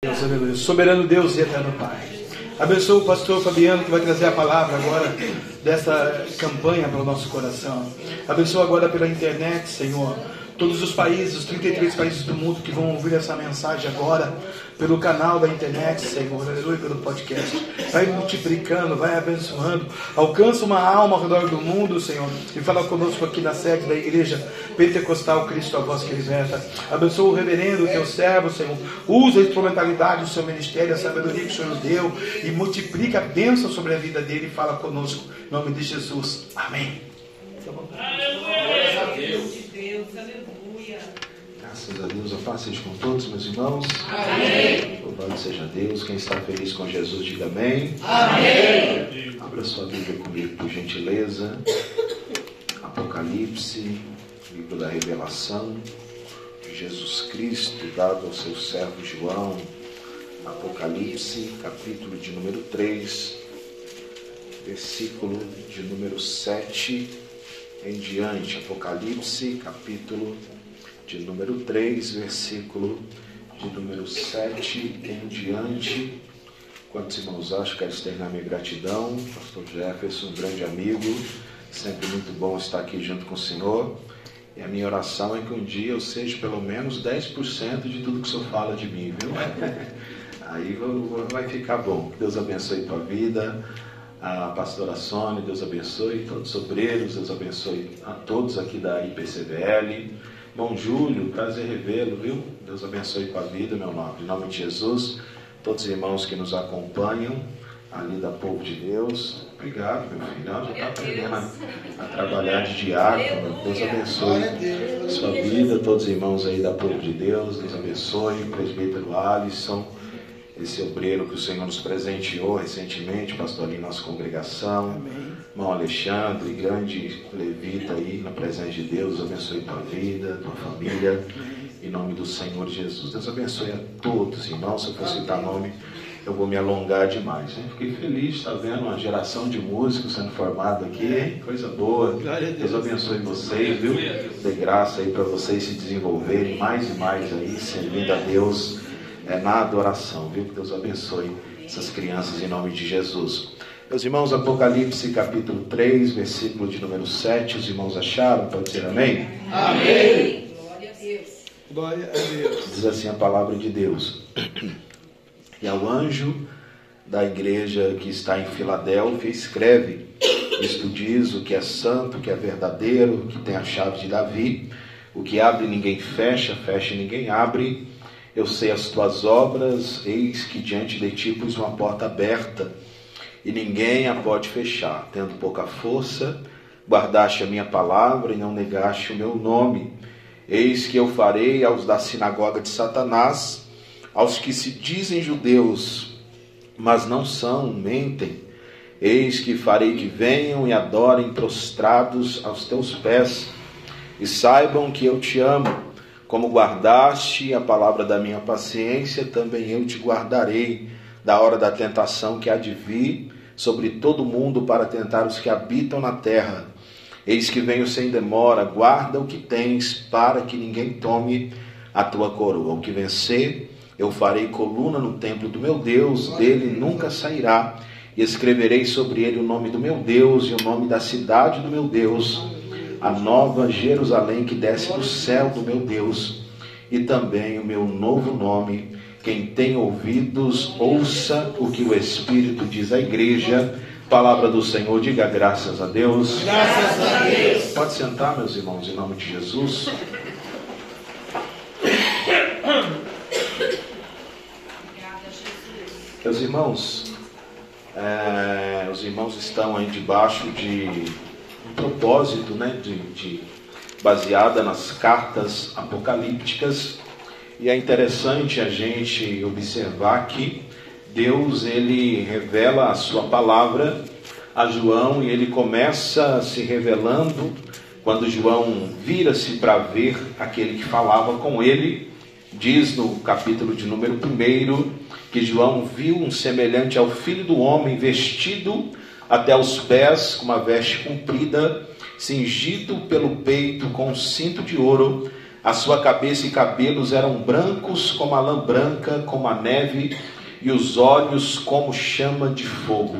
Deus, aleluia. Soberano Deus e eterno Pai. Abençoa o pastor Fabiano que vai trazer a palavra agora dessa campanha para o nosso coração. Abençoa agora pela internet, Senhor todos os países, os 33 países do mundo que vão ouvir essa mensagem agora, pelo canal da internet, Senhor, aleluia, pelo podcast. Vai multiplicando, vai abençoando. Alcança uma alma ao redor do mundo, Senhor, e fala conosco aqui na sede da igreja Pentecostal Cristo, a voz que liberta. Abençoa o reverendo, teu servo, Senhor. Usa a instrumentalidade do seu ministério, a sabedoria que o Senhor nos deu, e multiplica a bênção sobre a vida dele e fala conosco. Em nome de Jesus. Amém. Aleluia. Deus, aleluia. Graças a Deus, a paz seja com todos, meus irmãos. Amém. Louvado seja Deus. Quem está feliz com Jesus, diga amém. Amém. Abra sua Bíblia comigo, por gentileza. Apocalipse, livro da revelação de Jesus Cristo, dado ao seu servo João. Apocalipse, capítulo de número 3, versículo de número 7 em diante. Apocalipse, capítulo de número 3, versículo de número 7 em diante. Quantos irmãos acham que quero externar minha gratidão? Pastor Jefferson, um grande amigo, sempre muito bom estar aqui junto com o Senhor. E a minha oração é que um dia eu seja pelo menos 10% de tudo que o Senhor fala de mim, viu? Aí vai ficar bom. Deus abençoe a tua vida a pastora Sônia, Deus abençoe, todos os obreiros, Deus abençoe a todos aqui da IPCVL. Bom Júlio, prazer revê-lo, viu? Deus abençoe com a vida, meu nome. Em nome de Jesus, todos os irmãos que nos acompanham, ali da povo de Deus. Obrigado, meu filho. Já está aprendendo a, a, trabalhar de diácono. Deus abençoe a sua vida, todos os irmãos aí da povo de Deus. Deus abençoe, presbítero Alisson esse obreiro que o Senhor nos presenteou recentemente, pastor ali em nossa congregação. Amém. Irmão Alexandre, grande levita aí na presença de Deus, abençoe tua vida, tua família, em nome do Senhor Jesus. Deus abençoe a todos, irmãos. Se eu for citar nome, eu vou me alongar demais. Fiquei feliz de estar vendo uma geração de músicos sendo formada aqui, hein? coisa boa. Deus abençoe vocês, viu? Dê graça aí para vocês se desenvolverem mais e mais aí, servindo a Deus é, na adoração, viu? Que Deus abençoe essas crianças em nome de Jesus. Meus irmãos, Apocalipse capítulo 3, versículo de número 7, os irmãos acharam? Pode ser amém? Amém. Glória a Deus. Glória a Deus. Diz assim a palavra de Deus. E ao anjo da igreja que está em Filadélfia, escreve: Isto diz o que é santo, o que é verdadeiro, que tem a chave de Davi, o que abre ninguém fecha, fecha ninguém abre eu sei as tuas obras, eis que diante de ti pus uma porta aberta, e ninguém a pode fechar. Tendo pouca força, guardaste a minha palavra e não negaste o meu nome. Eis que eu farei aos da sinagoga de Satanás, aos que se dizem judeus, mas não são, mentem. Eis que farei que venham e adorem prostrados aos teus pés, e saibam que eu te amo como guardaste a palavra da minha paciência, também eu te guardarei da hora da tentação que há de vir sobre todo o mundo para tentar os que habitam na terra. Eis que venho sem demora, guarda o que tens, para que ninguém tome a tua coroa. O que vencer, eu farei coluna no templo do meu Deus, dele nunca sairá, e escreverei sobre ele o nome do meu Deus e o nome da cidade do meu Deus a nova Jerusalém que desce do céu do meu Deus, e também o meu novo nome. Quem tem ouvidos, ouça o que o Espírito diz à igreja. Palavra do Senhor, diga graças a Deus. Graças a Deus. Pode sentar, meus irmãos, em nome de Jesus. Meus irmãos, é, os irmãos estão aí debaixo de propósito, né, de, de, baseada nas cartas apocalípticas. E é interessante a gente observar que Deus ele revela a sua palavra a João e ele começa se revelando quando João vira-se para ver aquele que falava com ele. Diz no capítulo de número 1 que João viu um semelhante ao filho do homem vestido até os pés com uma veste comprida, cingido pelo peito com um cinto de ouro. A sua cabeça e cabelos eram brancos como a lã branca, como a neve, e os olhos como chama de fogo.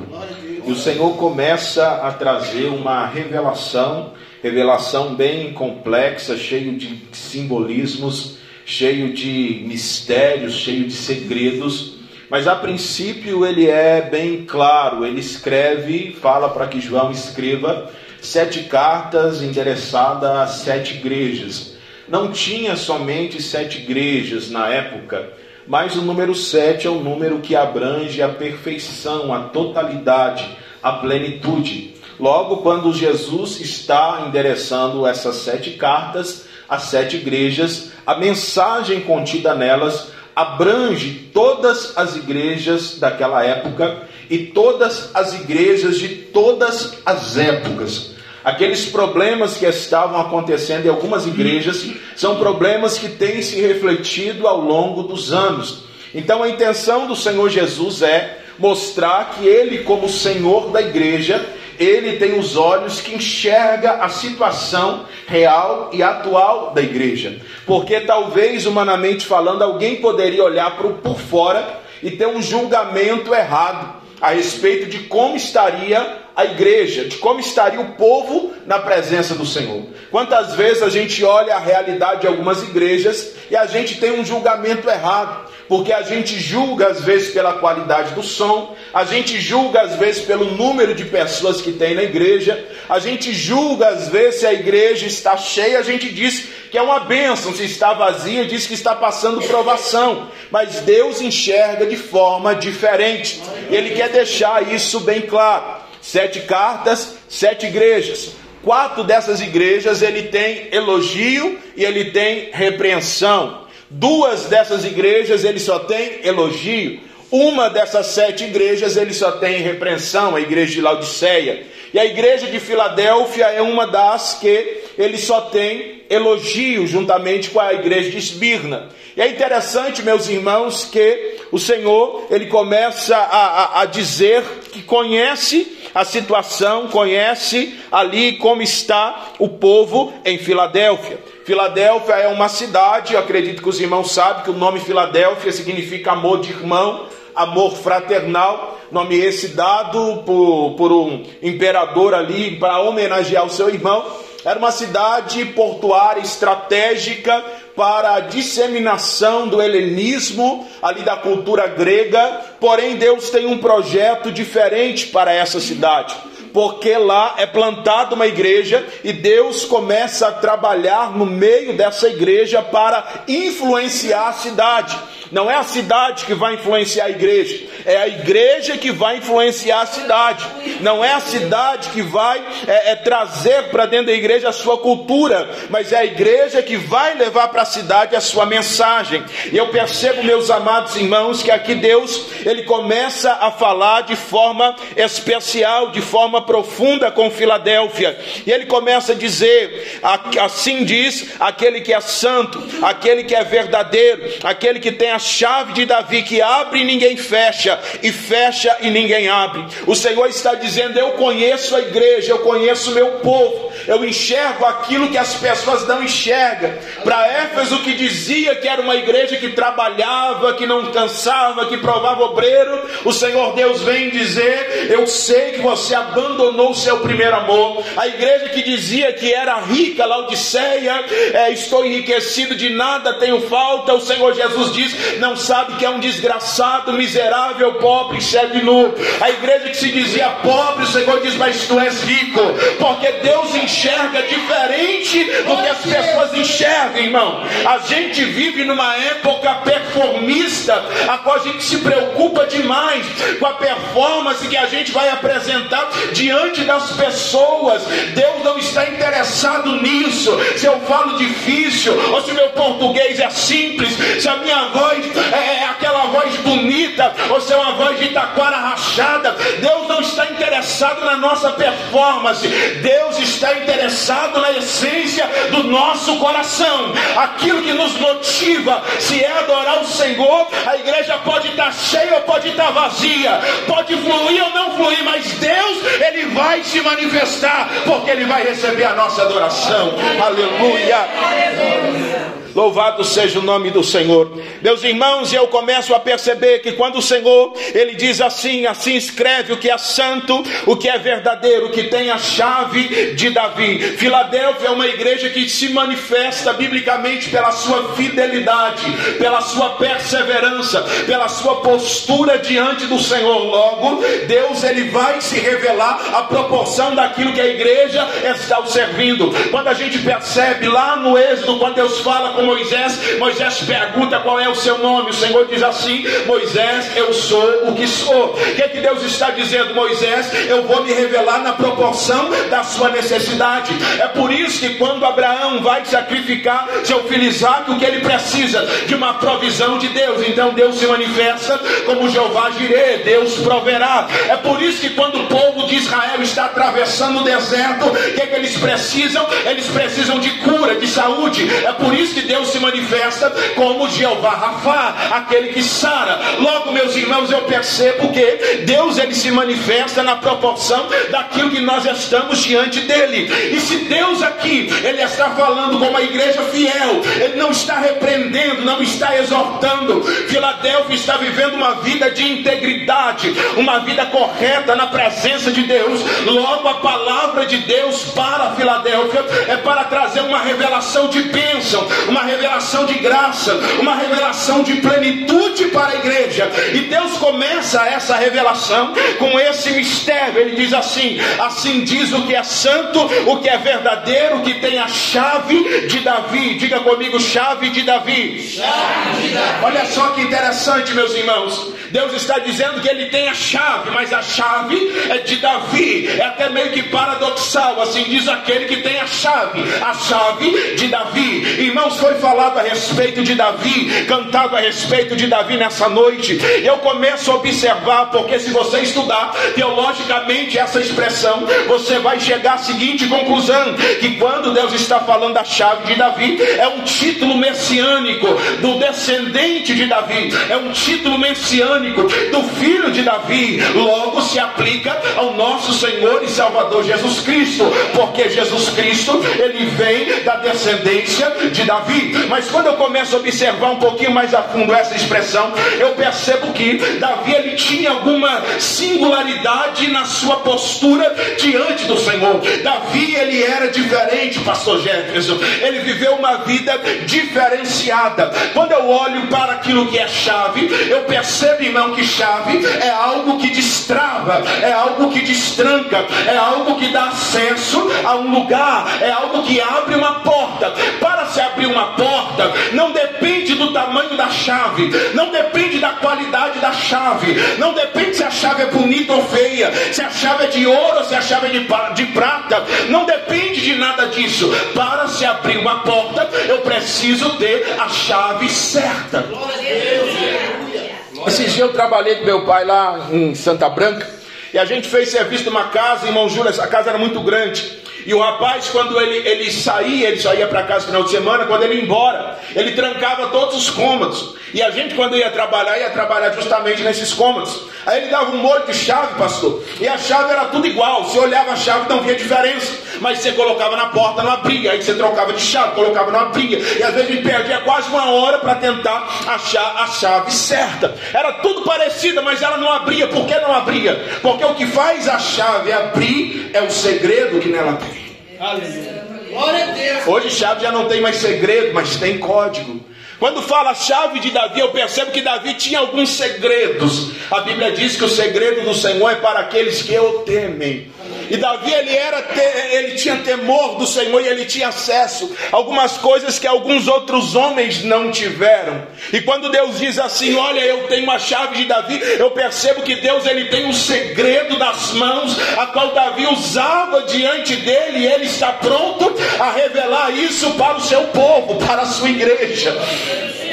E o Senhor começa a trazer uma revelação, revelação bem complexa, cheio de simbolismos, cheio de mistérios, cheio de segredos. Mas a princípio ele é bem claro, ele escreve, fala para que João escreva sete cartas endereçadas a sete igrejas. Não tinha somente sete igrejas na época, mas o número sete é o número que abrange a perfeição, a totalidade, a plenitude. Logo, quando Jesus está endereçando essas sete cartas às sete igrejas, a mensagem contida nelas abrange todas as igrejas daquela época e todas as igrejas de todas as épocas. Aqueles problemas que estavam acontecendo em algumas igrejas são problemas que têm se refletido ao longo dos anos. Então a intenção do Senhor Jesus é mostrar que ele, como Senhor da igreja, ele tem os olhos que enxerga a situação real e atual da igreja. Porque talvez, humanamente falando, alguém poderia olhar para por fora e ter um julgamento errado a respeito de como estaria a igreja, de como estaria o povo na presença do Senhor. Quantas vezes a gente olha a realidade de algumas igrejas e a gente tem um julgamento errado porque a gente julga às vezes pela qualidade do som, a gente julga às vezes pelo número de pessoas que tem na igreja, a gente julga às vezes se a igreja está cheia, a gente diz que é uma bênção, se está vazia, diz que está passando provação, mas Deus enxerga de forma diferente, Ele quer deixar isso bem claro. Sete cartas, sete igrejas. Quatro dessas igrejas ele tem elogio e ele tem repreensão. Duas dessas igrejas ele só tem elogio. Uma dessas sete igrejas ele só tem repreensão, a igreja de Laodiceia. E a igreja de Filadélfia é uma das que ele só tem elogio, juntamente com a igreja de Esmirna. E é interessante, meus irmãos, que o Senhor ele começa a, a, a dizer que conhece a situação, conhece ali como está o povo em Filadélfia. Filadélfia é uma cidade, acredito que os irmãos sabem que o nome Filadélfia significa amor de irmão, amor fraternal, nome esse dado por, por um imperador ali para homenagear o seu irmão. Era uma cidade portuária estratégica para a disseminação do helenismo, ali da cultura grega, porém Deus tem um projeto diferente para essa cidade porque lá é plantada uma igreja e Deus começa a trabalhar no meio dessa igreja para influenciar a cidade. Não é a cidade que vai influenciar a igreja, é a igreja que vai influenciar a cidade. Não é a cidade que vai é, é, trazer para dentro da igreja a sua cultura, mas é a igreja que vai levar para a cidade a sua mensagem. E eu percebo, meus amados irmãos, que aqui Deus ele começa a falar de forma especial, de forma profunda com Filadélfia. E ele começa a dizer: assim diz aquele que é santo, aquele que é verdadeiro, aquele que tem a chave de Davi, que abre e ninguém fecha, e fecha e ninguém abre. O Senhor está dizendo: Eu conheço a igreja, eu conheço o meu povo, eu enxergo aquilo que as pessoas não enxergam. Para Éfeso, que dizia que era uma igreja que trabalhava, que não cansava, que provava obreiro, o Senhor Deus vem dizer: Eu sei que você abandonou o seu primeiro amor. A igreja que dizia que era rica, Laodiceia, é, estou enriquecido de nada, tenho falta. O Senhor Jesus diz: Não sabe que é um desgraçado, miserável, pobre, serve nu. A igreja que se dizia pobre, o Senhor diz: Mas tu és rico, porque Deus enxerga diferente do que as pessoas enxergam, irmão. A gente vive numa época performista, a qual a gente se preocupa demais com a performance que a gente vai apresentar diante das pessoas. Deus não está interessado nisso. Se eu falo difícil, ou se meu português é simples, se a minha voz é, é aquela voz bonita, ou se é uma voz de taquara rachada, Deus não está interessado na nossa performance. Deus está interessado na essência do nosso coração. Aquilo que nos motiva, se é adorar o Senhor, a igreja pode estar cheia ou pode estar vazia, pode fluir ou não fluir, mas Deus, Ele vai se manifestar, porque Ele vai receber a nossa adoração. Aleluia. Louvado seja o nome do Senhor. Meus irmãos, eu começo a perceber que quando o Senhor, ele diz assim, assim escreve o que é santo, o que é verdadeiro, o que tem a chave de Davi. Filadélfia é uma igreja que se manifesta biblicamente pela sua fidelidade, pela sua perseverança, pela sua postura diante do Senhor. Logo, Deus ele vai se revelar a proporção daquilo que a igreja está servindo. Quando a gente percebe lá no Êxodo, quando Deus fala com Moisés, Moisés pergunta qual é o seu nome. O Senhor diz assim: Moisés, eu sou o que sou. O que, é que Deus está dizendo, Moisés? Eu vou me revelar na proporção da sua necessidade. É por isso que quando Abraão vai sacrificar seu filho Isaac, o que ele precisa? De uma provisão de Deus. Então Deus se manifesta como Jeová Jireh, Deus proverá. É por isso que quando o povo atravessando o deserto, o que, é que eles precisam? Eles precisam de cura, de saúde. É por isso que Deus se manifesta como Jeová Rafá, aquele que sara. Logo, meus irmãos, eu percebo que Deus ele se manifesta na proporção daquilo que nós estamos diante dele. E se Deus aqui ele está falando com uma igreja fiel, ele não está repreendendo, não está exortando. Filadélfia está vivendo uma vida de integridade, uma vida correta na presença de Deus. Logo, a palavra de Deus para Filadélfia é para trazer uma revelação de bênção, uma revelação de graça, uma revelação de plenitude para a igreja. E Deus começa essa revelação com esse mistério. Ele diz assim: assim diz o que é santo, o que é verdadeiro, o que tem a chave de Davi. Diga comigo, chave de Davi. Chave de Davi. Olha só que interessante, meus irmãos. Deus está dizendo que ele tem a chave, mas a chave é de Davi. É até meio que paradoxal, assim diz aquele que tem a chave, a chave de Davi. Irmãos, foi falado a respeito de Davi, cantado a respeito de Davi nessa noite. Eu começo a observar, porque se você estudar teologicamente essa expressão, você vai chegar à seguinte conclusão: que quando Deus está falando da chave de Davi, é um título messiânico do descendente de Davi, é um título messiânico do filho de Davi. Logo se aplica ao nosso Senhor e Salvador Jesus Cristo, porque Jesus Cristo ele vem da descendência de Davi. Mas quando eu começo a observar um pouquinho mais a fundo essa expressão, eu percebo que Davi ele tinha alguma singularidade na sua postura diante do Senhor. Davi ele era diferente, pastor Jefferson. Ele viveu uma vida diferenciada. Quando eu olho para aquilo que é chave, eu percebo, irmão, que chave é algo que destrava, é algo que destranca, é algo que dá acesso a um lugar, é algo que abre uma porta. Para se abrir uma porta, não depende do tamanho da chave, não depende da qualidade da chave, não depende se a chave é bonita ou feia, se a chave é de ouro ou se a chave é de, de prata, não depende de nada disso. Para se abrir uma porta, eu preciso ter a chave certa. Esses dias eu trabalhei com meu pai lá em Santa Branca. E a gente fez serviço numa casa, irmão Júlio, essa casa era muito grande. E o rapaz, quando ele, ele saía, ele só ia para casa no final de semana, quando ele ia embora, ele trancava todos os cômodos. E a gente, quando ia trabalhar, ia trabalhar justamente nesses cômodos. Aí ele dava um molho de chave, pastor, e a chave era tudo igual. Você olhava a chave, não via diferença. Mas você colocava na porta, não abria. Aí você trocava de chave, colocava, não abria. E às vezes ele perdia quase uma hora para tentar achar a chave certa. Era tudo parecido, mas ela não abria. Por que não abria? Porque o que faz a chave abrir é o segredo que nela tem. Glória a Deus. Hoje chave já não tem mais segredo, mas tem código. Quando fala chave de Davi, eu percebo que Davi tinha alguns segredos. A Bíblia diz que o segredo do Senhor é para aqueles que o temem. E Davi ele era ele tinha temor do Senhor e ele tinha acesso a algumas coisas que alguns outros homens não tiveram. E quando Deus diz assim, olha, eu tenho a chave de Davi, eu percebo que Deus ele tem um segredo das mãos, a qual Davi usava diante dele, e ele está pronto a revelar isso para o seu povo, para a sua igreja. Amen.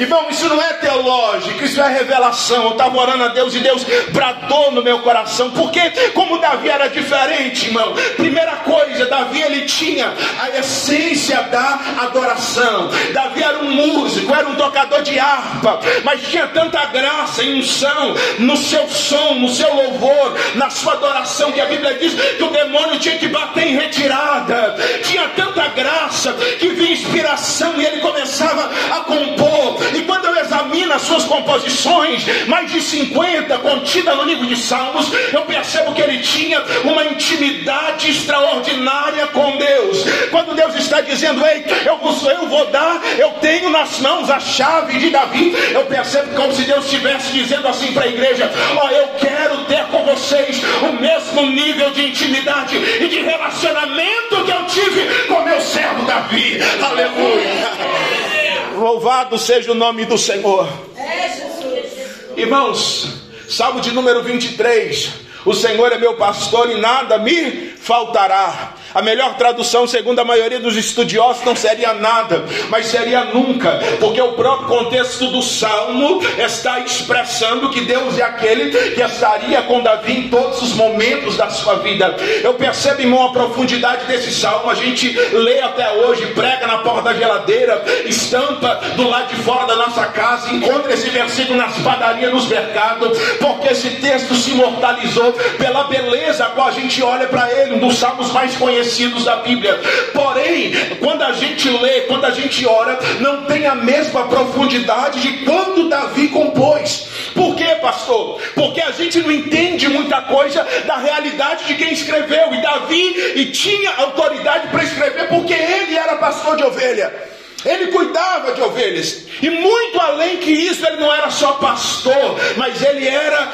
Irmão, isso não é teológico, isso é revelação. Eu estava orando a Deus e Deus bradou no meu coração. Porque, como Davi era diferente, irmão. Primeira coisa, Davi ele tinha a essência da adoração. Davi era um músico, era um tocador de harpa, mas tinha tanta graça e unção no seu som, no seu louvor, na sua adoração, que a Bíblia diz que o demônio tinha que bater em retirada. Tinha tanta graça que vinha inspiração e ele começava a compor. E quando eu examino as suas composições, mais de 50 contidas no livro de Salmos, eu percebo que ele tinha uma intimidade extraordinária com Deus. Quando Deus está dizendo, ei, eu, eu vou dar, eu tenho nas mãos a chave de Davi, eu percebo como se Deus estivesse dizendo assim para a igreja: Ó, oh, eu quero ter com vocês o mesmo nível de intimidade e de relacionamento que eu tive com meu servo Davi. Aleluia. Louvado seja o nome do Senhor. Irmãos, Salmo de número 23. O Senhor é meu pastor e nada me faltará. A melhor tradução, segundo a maioria dos estudiosos, não seria nada, mas seria nunca, porque o próprio contexto do salmo está expressando que Deus é aquele que estaria com Davi em todos os momentos da sua vida. Eu percebo, irmão, a profundidade desse salmo. A gente lê até hoje, prega na porta da geladeira, estampa do lado de fora da nossa casa, encontra esse versículo nas padarias, nos mercados, porque esse texto se imortalizou pela beleza qual a gente olha para ele, um dos salmos mais conhecidos conhecidos da Bíblia. Porém, quando a gente lê, quando a gente ora, não tem a mesma profundidade de quando Davi compôs. Por quê, pastor? Porque a gente não entende muita coisa da realidade de quem escreveu. E Davi e tinha autoridade para escrever porque ele era pastor de ovelha. Ele cuidava de ovelhas. E muito além que isso, ele não era só pastor, mas ele era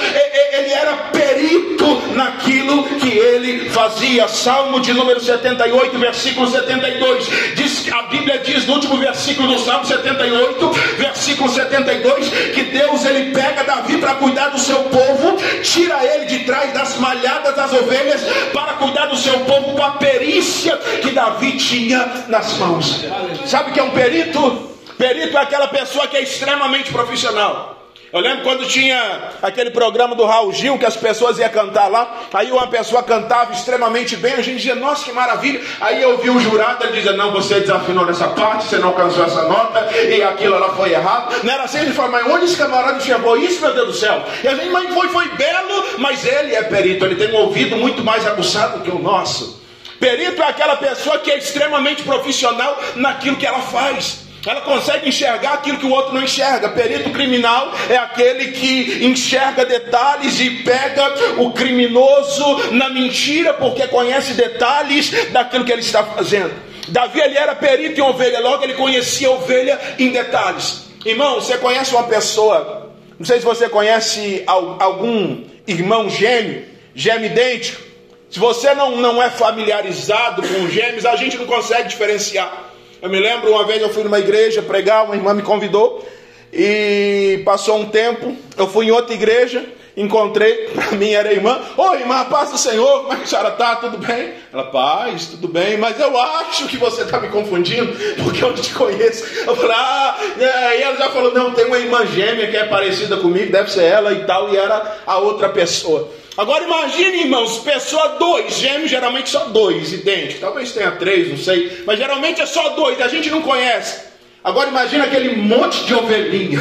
ele era perito naquilo que ele fazia. Salmo de número 78, versículo 72. Diz a Bíblia diz no último versículo do Salmo 78, versículo 72, que Deus ele pega Davi para cuidar do seu povo, tira ele de trás das malhadas das ovelhas para cuidar do seu povo com a perícia que Davi tinha nas mãos. Sabe que é um perito? Perito é aquela pessoa que é extremamente profissional. Eu lembro quando tinha aquele programa do Raul Gil que as pessoas iam cantar lá, aí uma pessoa cantava extremamente bem, a gente dizia, nossa que maravilha. Aí eu vi o jurado, ele dizia, não, você desafinou nessa parte, você não alcançou essa nota, e aquilo ela foi errado. Não era assim, ele falou, mas onde esse camarada chegou isso, meu Deus do céu? E a gente, mas foi, foi belo, mas ele é perito, ele tem um ouvido muito mais aguçado que o nosso. Perito é aquela pessoa que é extremamente profissional naquilo que ela faz. Ela consegue enxergar aquilo que o outro não enxerga. Perito criminal é aquele que enxerga detalhes e pega o criminoso na mentira, porque conhece detalhes daquilo que ele está fazendo. Davi ele era perito em ovelha, logo ele conhecia a ovelha em detalhes. Irmão, você conhece uma pessoa, não sei se você conhece algum irmão gêmeo, gêmeo idêntico. Se você não, não é familiarizado com gêmeos, a gente não consegue diferenciar. Eu me lembro uma vez eu fui numa igreja pregar, uma irmã me convidou e passou um tempo, eu fui em outra igreja, encontrei, para mim era irmã, ô irmã, paz do Senhor, como é que a senhora está? Tudo bem? Ela, paz, tudo bem, mas eu acho que você está me confundindo, porque eu não te conheço. Eu falei, ah, e ela já falou, não, tem uma irmã gêmea que é parecida comigo, deve ser ela e tal, e era a outra pessoa. Agora imagine, irmãos, pessoa dois, gêmeos geralmente só dois, idênticos. Talvez tenha três, não sei, mas geralmente é só dois, a gente não conhece. Agora imagine aquele monte de ovelhinha,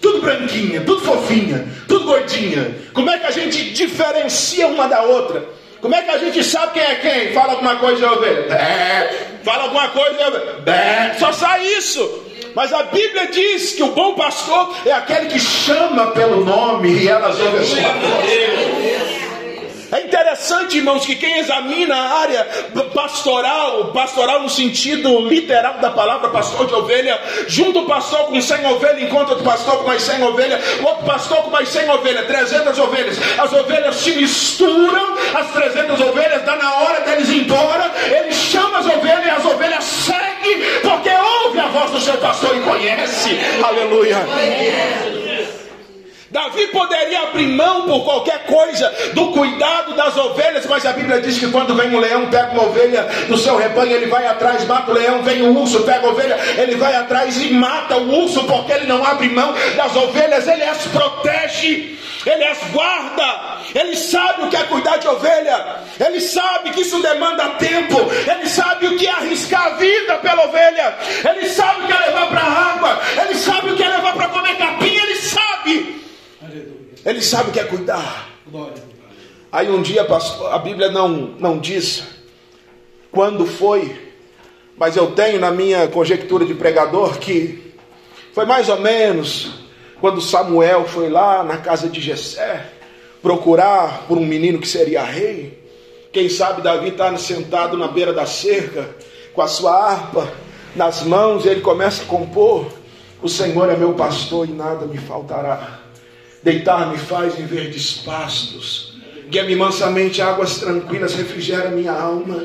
tudo branquinha, tudo fofinha, tudo gordinha. Como é que a gente diferencia uma da outra? Como é que a gente sabe quem é quem? Fala alguma coisa ovelha. Fala alguma coisa ovelha. Só sai isso. Mas a Bíblia diz que o bom pastor é aquele que chama pelo nome e elas voz. É interessante, irmãos, que quem examina a área pastoral, pastoral no sentido literal da palavra pastor de ovelha, junto o pastor com 100 ovelhas, encontra outro pastor com mais 100 ovelhas, outro pastor com mais 100 ovelhas, 300 ovelhas. As ovelhas se misturam, as 300 ovelhas, dá na hora deles ir embora, ele chama as ovelhas e as ovelhas seguem, porque ouve a voz do seu pastor e conhece. Aleluia. Davi poderia abrir mão por qualquer coisa do cuidado das ovelhas, mas a Bíblia diz que quando vem um leão, pega uma ovelha do seu rebanho, ele vai atrás, mata o leão, vem o urso, pega a ovelha, ele vai atrás e mata o urso, porque ele não abre mão das ovelhas, ele as protege, ele as guarda, ele sabe o que é cuidar de ovelha, ele sabe que isso demanda tempo, ele sabe o que é arriscar a vida pela ovelha, ele sabe o que é levar para a água, ele sabe o que é levar para comer capim, ele sabe o que é cuidar. Aí um dia a Bíblia não, não diz quando foi, mas eu tenho na minha conjectura de pregador que foi mais ou menos quando Samuel foi lá na casa de Jessé procurar por um menino que seria rei. Quem sabe Davi está sentado na beira da cerca com a sua harpa nas mãos e ele começa a compor: O Senhor é meu pastor e nada me faltará. Deitar-me faz em verdes pastos. Guia-me mansamente águas tranquilas, refrigera minha alma.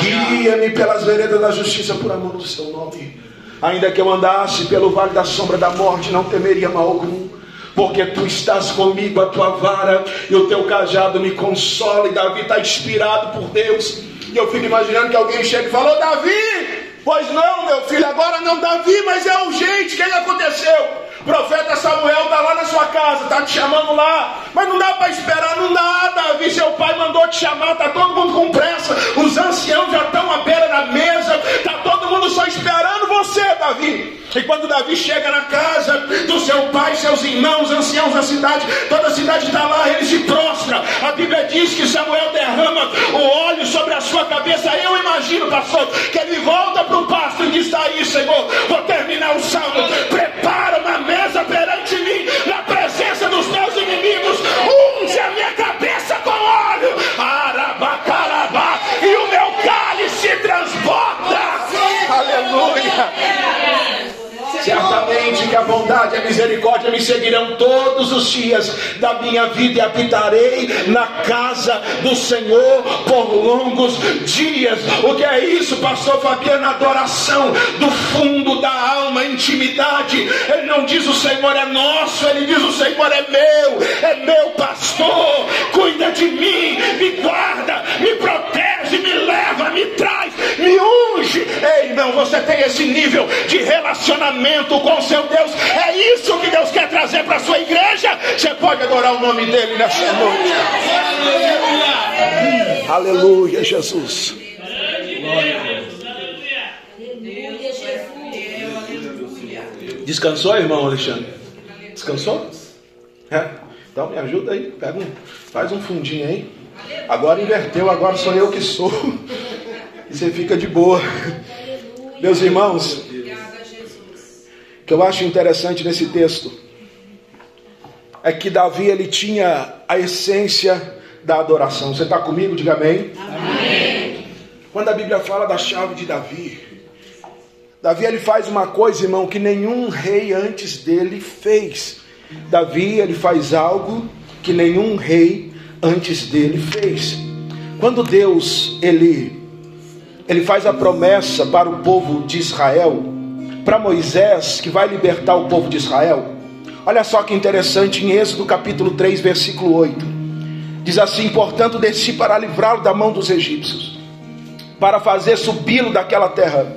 Guia-me pelas veredas da justiça por amor do seu nome. Ainda que eu andasse pelo vale da sombra da morte, não temeria mal algum, porque tu estás comigo, a tua vara e o teu cajado me consola. E Davi está inspirado por Deus. E eu fico imaginando que alguém chega e falou: Davi, pois não, meu filho, agora não, Davi, mas é urgente, o que aconteceu? Profeta Samuel está lá na sua casa, está te chamando lá. Mas não dá para esperar, não dá, Davi. Seu pai mandou te chamar, está todo mundo com pressa. Os anciãos já estão à beira da mesa, está todo mundo só esperando você, Davi. E quando Davi chega na casa do seu pai, seus irmãos, anciãos da cidade, toda a cidade está lá, ele se prostra. A Bíblia diz que Samuel derrama o óleo sobre a sua cabeça. Eu imagino, pastor, que ele volta para o pasto e diz: Está aí, Senhor, vou terminar o salmo. Prepara uma mesa Certamente que a bondade e a misericórdia me seguirão todos os dias da minha vida e habitarei na casa do Senhor por longos dias. O que é isso, pastor Fabiano? Adoração do fundo da alma, intimidade. Ele não diz o Senhor é nosso, ele diz o Senhor é meu, é meu pastor. Cuida de mim, me guarda, me protege, me leva, me traz, me unge. Ei, irmão, você tem esse nível de relacionamento com seu Deus. É isso que Deus quer trazer para a sua igreja. Você pode adorar o nome dele nessa noite. Aleluia, Aleluia Jesus. Descansou, irmão Alexandre? Descansou? É? Então me ajuda aí, pega um, faz um fundinho aí. Agora inverteu, agora sou eu que sou. E você fica de boa. Meus irmãos, que eu acho interessante nesse texto é que Davi ele tinha a essência da adoração. Você está comigo? Diga amém. amém. Quando a Bíblia fala da chave de Davi, Davi ele faz uma coisa, irmão, que nenhum rei antes dele fez. Davi ele faz algo que nenhum rei antes dele fez. Quando Deus ele ele faz a promessa para o povo de Israel, para Moisés, que vai libertar o povo de Israel. Olha só que interessante em Êxodo capítulo 3, versículo 8. Diz assim: Portanto, desci para livrá-lo da mão dos egípcios, para fazer subi-lo daquela terra,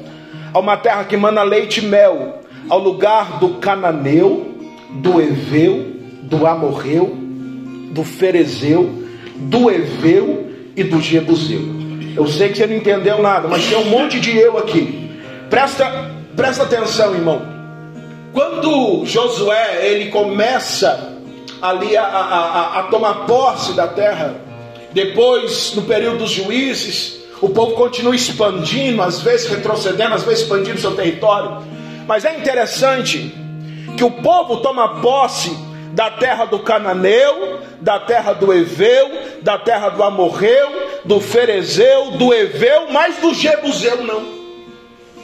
a uma terra que mana leite e mel, ao lugar do cananeu, do eveu, do amorreu, do ferezeu, do eveu e do jebuseu. Eu sei que você não entendeu nada, mas tem um monte de eu aqui. Presta Presta atenção, irmão. Quando Josué ele começa ali a, a, a, a tomar posse da terra, depois no período dos juízes, o povo continua expandindo, às vezes retrocedendo, às vezes expandindo seu território. Mas é interessante que o povo toma posse da terra do Cananeu, da terra do Eveu, da terra do Amorreu, do Ferezeu, do Eveu, mas do Jebuseu não.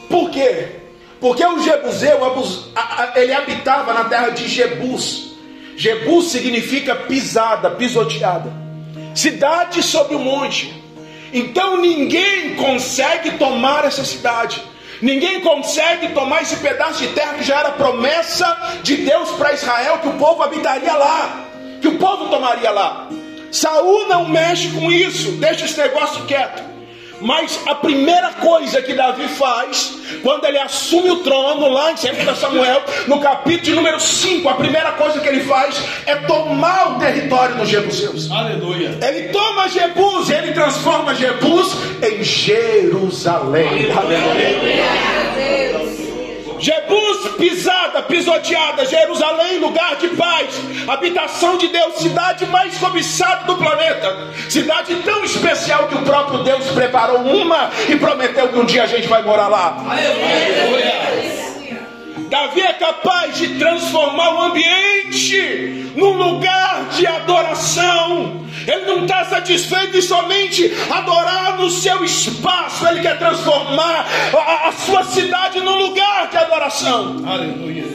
Por quê? Porque o Jebuseu, ele habitava na terra de Jebus. Jebus significa pisada, pisoteada. Cidade sobre o monte. Então ninguém consegue tomar essa cidade. Ninguém consegue tomar esse pedaço de terra que já era promessa de Deus para Israel, que o povo habitaria lá, que o povo tomaria lá. Saul não mexe com isso, deixa esse negócio quieto. Mas a primeira coisa que Davi faz, quando ele assume o trono, lá em 2 Samuel, no capítulo número 5, a primeira coisa que ele faz é tomar o território dos Jebuseus. Aleluia. Ele toma Jebus, ele transforma Jebus em Jerusalém. Aleluia. Jebus pisada, pisoteada, Jerusalém, lugar de paz, habitação de Deus, cidade mais cobiçada do planeta, cidade tão especial que o próprio Deus preparou uma e prometeu que um dia a gente vai morar lá. Aleluia. Davi é capaz de transformar o ambiente num lugar de adoração. Ele não está satisfeito em somente adorar no seu espaço, ele quer transformar a, a sua cidade num lugar de adoração. Aleluia.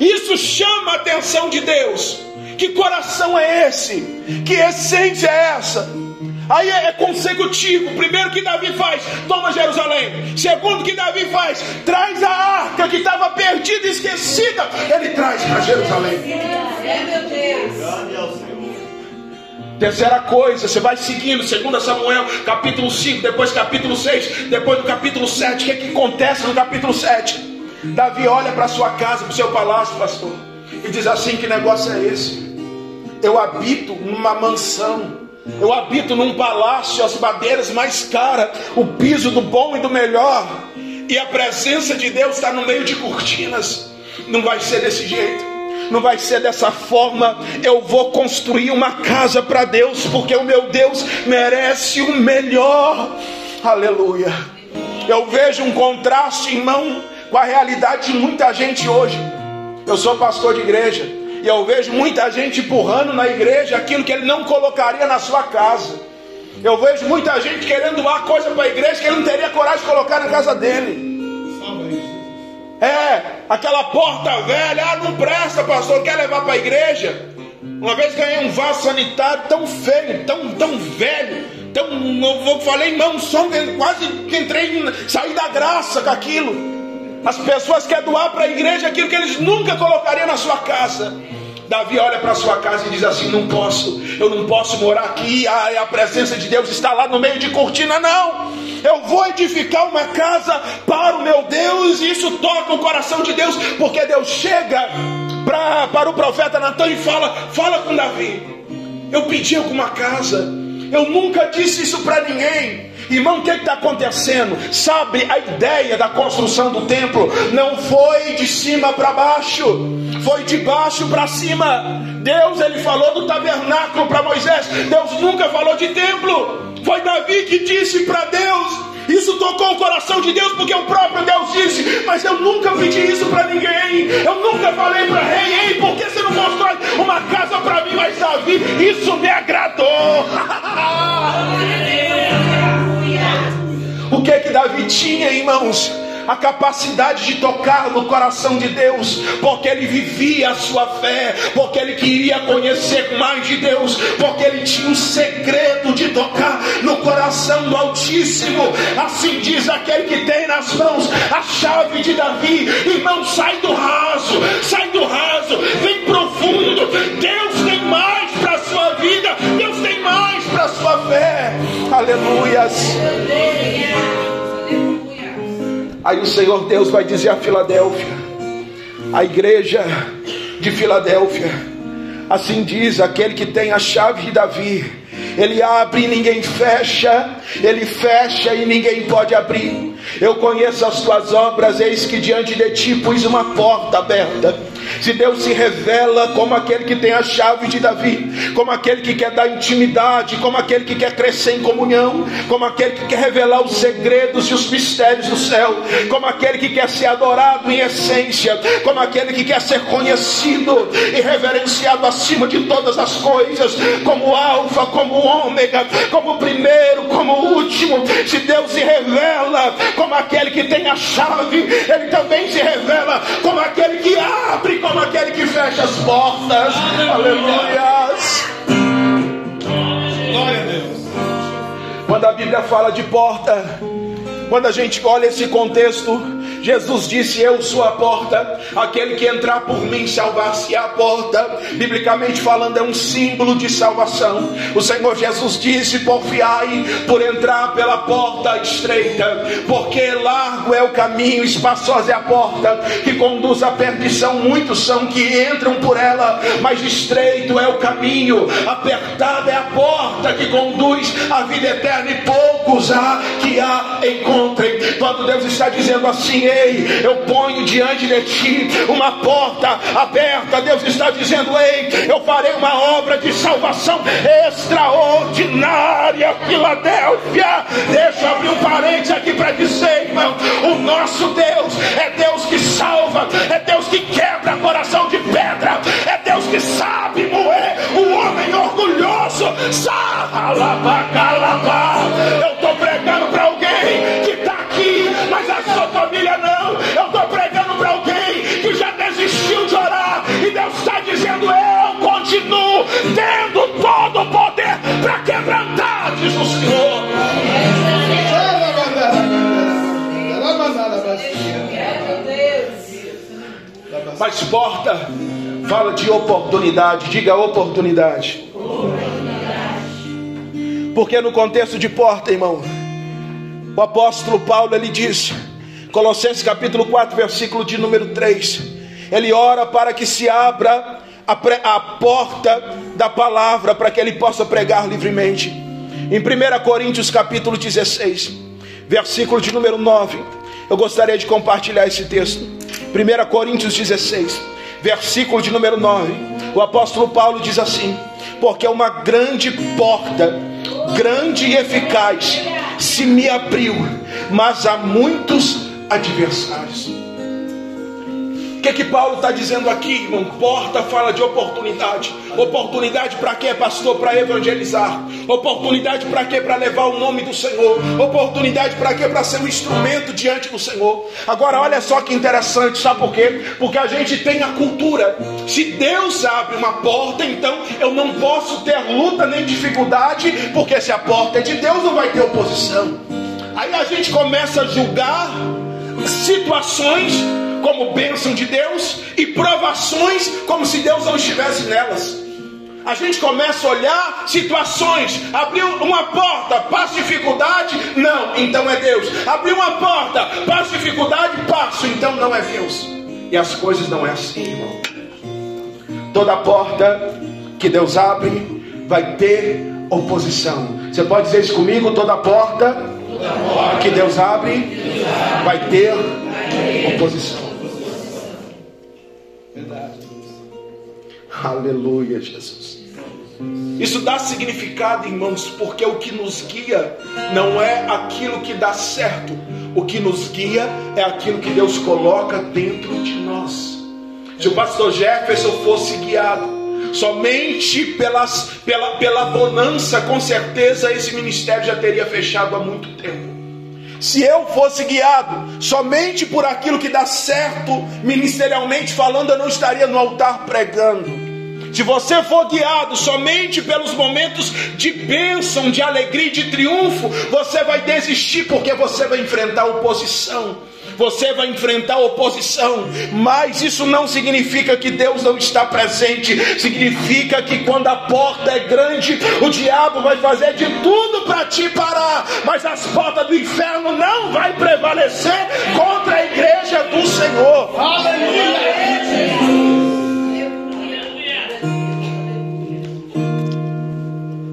Isso chama a atenção de Deus. Que coração é esse? Que essência é essa? Aí é, consecutivo. Primeiro que Davi faz, toma Jerusalém. Segundo que Davi faz, traz a arca que estava perdida, esquecida. Ele traz para Jerusalém. Terceira coisa, você vai seguindo, 2 Samuel, capítulo 5, depois capítulo 6, depois do capítulo 7. O que, é que acontece no capítulo 7? Davi olha para sua casa, para o seu palácio, pastor, e diz assim: que negócio é esse? Eu habito numa mansão eu habito num palácio, as madeiras mais caras, o piso do bom e do melhor, e a presença de Deus está no meio de cortinas. Não vai ser desse jeito, não vai ser dessa forma. Eu vou construir uma casa para Deus, porque o meu Deus merece o melhor. Aleluia. Eu vejo um contraste, irmão, com a realidade de muita gente hoje. Eu sou pastor de igreja. E eu vejo muita gente empurrando na igreja aquilo que ele não colocaria na sua casa. Eu vejo muita gente querendo doar coisa para a igreja que ele não teria coragem de colocar na casa dele. É, aquela porta velha, ah, não presta, pastor, quer levar para a igreja? Uma vez ganhei um vaso sanitário tão feio, tão, tão velho, tão, eu falei, irmão, só quase entrei, saí da graça com aquilo. As pessoas querem doar para a igreja aquilo que eles nunca colocariam na sua casa. Davi olha para sua casa e diz assim: Não posso, eu não posso morar aqui. Ah, a presença de Deus está lá no meio de cortina, não. Eu vou edificar uma casa para o meu Deus, e isso toca o coração de Deus, porque Deus chega pra, para o profeta Natan e fala: Fala com Davi. Eu pedi alguma casa, eu nunca disse isso para ninguém. Irmão, o que é está acontecendo? Sabe, a ideia da construção do templo não foi de cima para baixo, foi de baixo para cima. Deus ele falou do tabernáculo para Moisés. Deus nunca falou de templo. Foi Davi que disse para Deus. Isso tocou o coração de Deus, porque o próprio Deus disse: Mas eu nunca pedi isso para ninguém. Eu nunca falei para rei: Ei, por que você não constrói uma casa para mim? Mas Davi, isso me agradou. O Davi tinha, irmãos? a capacidade de tocar no coração de Deus, porque ele vivia a sua fé, porque ele queria conhecer mais de Deus, porque ele tinha um segredo de tocar no coração do Altíssimo. Assim diz aquele que tem nas mãos a chave de Davi. Irmão, sai do raso, sai do raso, vem profundo. Deus tem mais para a sua vida, Deus tem mais para a sua fé. Aleluias. Aí o Senhor Deus vai dizer a Filadélfia, a igreja de Filadélfia, assim diz aquele que tem a chave de Davi, ele abre e ninguém fecha, ele fecha e ninguém pode abrir. Eu conheço as tuas obras, eis que diante de ti pus uma porta aberta se Deus se revela como aquele que tem a chave de Davi, como aquele que quer dar intimidade, como aquele que quer crescer em comunhão, como aquele que quer revelar os segredos e os mistérios do céu, como aquele que quer ser adorado em essência, como aquele que quer ser conhecido e reverenciado acima de todas as coisas, como Alfa, como Ômega, como primeiro, como último. Se Deus se revela como aquele que tem a chave, Ele também se revela como aquele que abre como aquele que fecha as portas. Aleluias. Glória a Deus. Quando a Bíblia fala de porta, quando a gente olha esse contexto, Jesus disse: Eu sou a porta, aquele que entrar por mim salvar-se a porta. Biblicamente falando, é um símbolo de salvação. O Senhor Jesus disse: Porfiai por entrar pela porta estreita, porque largo é o caminho, espaçosa é a porta que conduz à perdição. Muitos são que entram por ela, mas estreito é o caminho, apertada é a porta que conduz à vida eterna, e poucos há que a encontrem. Quando Deus está dizendo assim, ei, eu ponho diante de ti uma porta aberta, Deus está dizendo, ei, eu farei uma obra de salvação extraordinária, Filadélfia. Deixa eu abrir um parênteses aqui para dizer, irmão, o nosso Deus é Deus que salva, é Deus que quebra coração de pedra, é Deus que sabe moer o homem orgulhoso. Eu estou pregando Mas porta fala de oportunidade, diga oportunidade. Porque no contexto de porta, irmão, o apóstolo Paulo ele diz, Colossenses capítulo 4, versículo de número 3, ele ora para que se abra a, a porta da palavra para que ele possa pregar livremente. Em 1 Coríntios capítulo 16, versículo de número 9, eu gostaria de compartilhar esse texto. 1 Coríntios 16, versículo de número 9. O apóstolo Paulo diz assim: Porque uma grande porta, grande e eficaz, se me abriu, mas há muitos adversários. Que, que Paulo está dizendo aqui, irmão? Porta fala de oportunidade. Oportunidade para quê, pastor? Para evangelizar. Oportunidade para quê? Para levar o nome do Senhor. Oportunidade para quê? Para ser um instrumento diante do Senhor. Agora, olha só que interessante, sabe por quê? Porque a gente tem a cultura. Se Deus abre uma porta, então eu não posso ter luta nem dificuldade, porque se a porta é de Deus, não vai ter oposição. Aí a gente começa a julgar situações como bênção de Deus e provações como se Deus não estivesse nelas. A gente começa a olhar situações, abriu uma porta, passo dificuldade, não, então é Deus. Abriu uma porta, passo dificuldade, passo, então não é Deus. E as coisas não é assim, irmão. Toda porta que Deus abre vai ter oposição. Você pode dizer isso comigo? Toda porta que Deus abre vai ter oposição. Verdade. Aleluia, Jesus. Isso dá significado, irmãos, porque o que nos guia não é aquilo que dá certo, o que nos guia é aquilo que Deus coloca dentro de nós. Se o pastor Jefferson fosse guiado somente pelas, pela, pela bonança, com certeza esse ministério já teria fechado há muito tempo. Se eu fosse guiado somente por aquilo que dá certo ministerialmente falando, eu não estaria no altar pregando. Se você for guiado somente pelos momentos de bênção, de alegria de triunfo, você vai desistir porque você vai enfrentar oposição você vai enfrentar oposição, mas isso não significa que Deus não está presente, significa que quando a porta é grande, o diabo vai fazer de tudo para te parar, mas as portas do inferno não vai prevalecer contra a igreja do Senhor. Aleluia!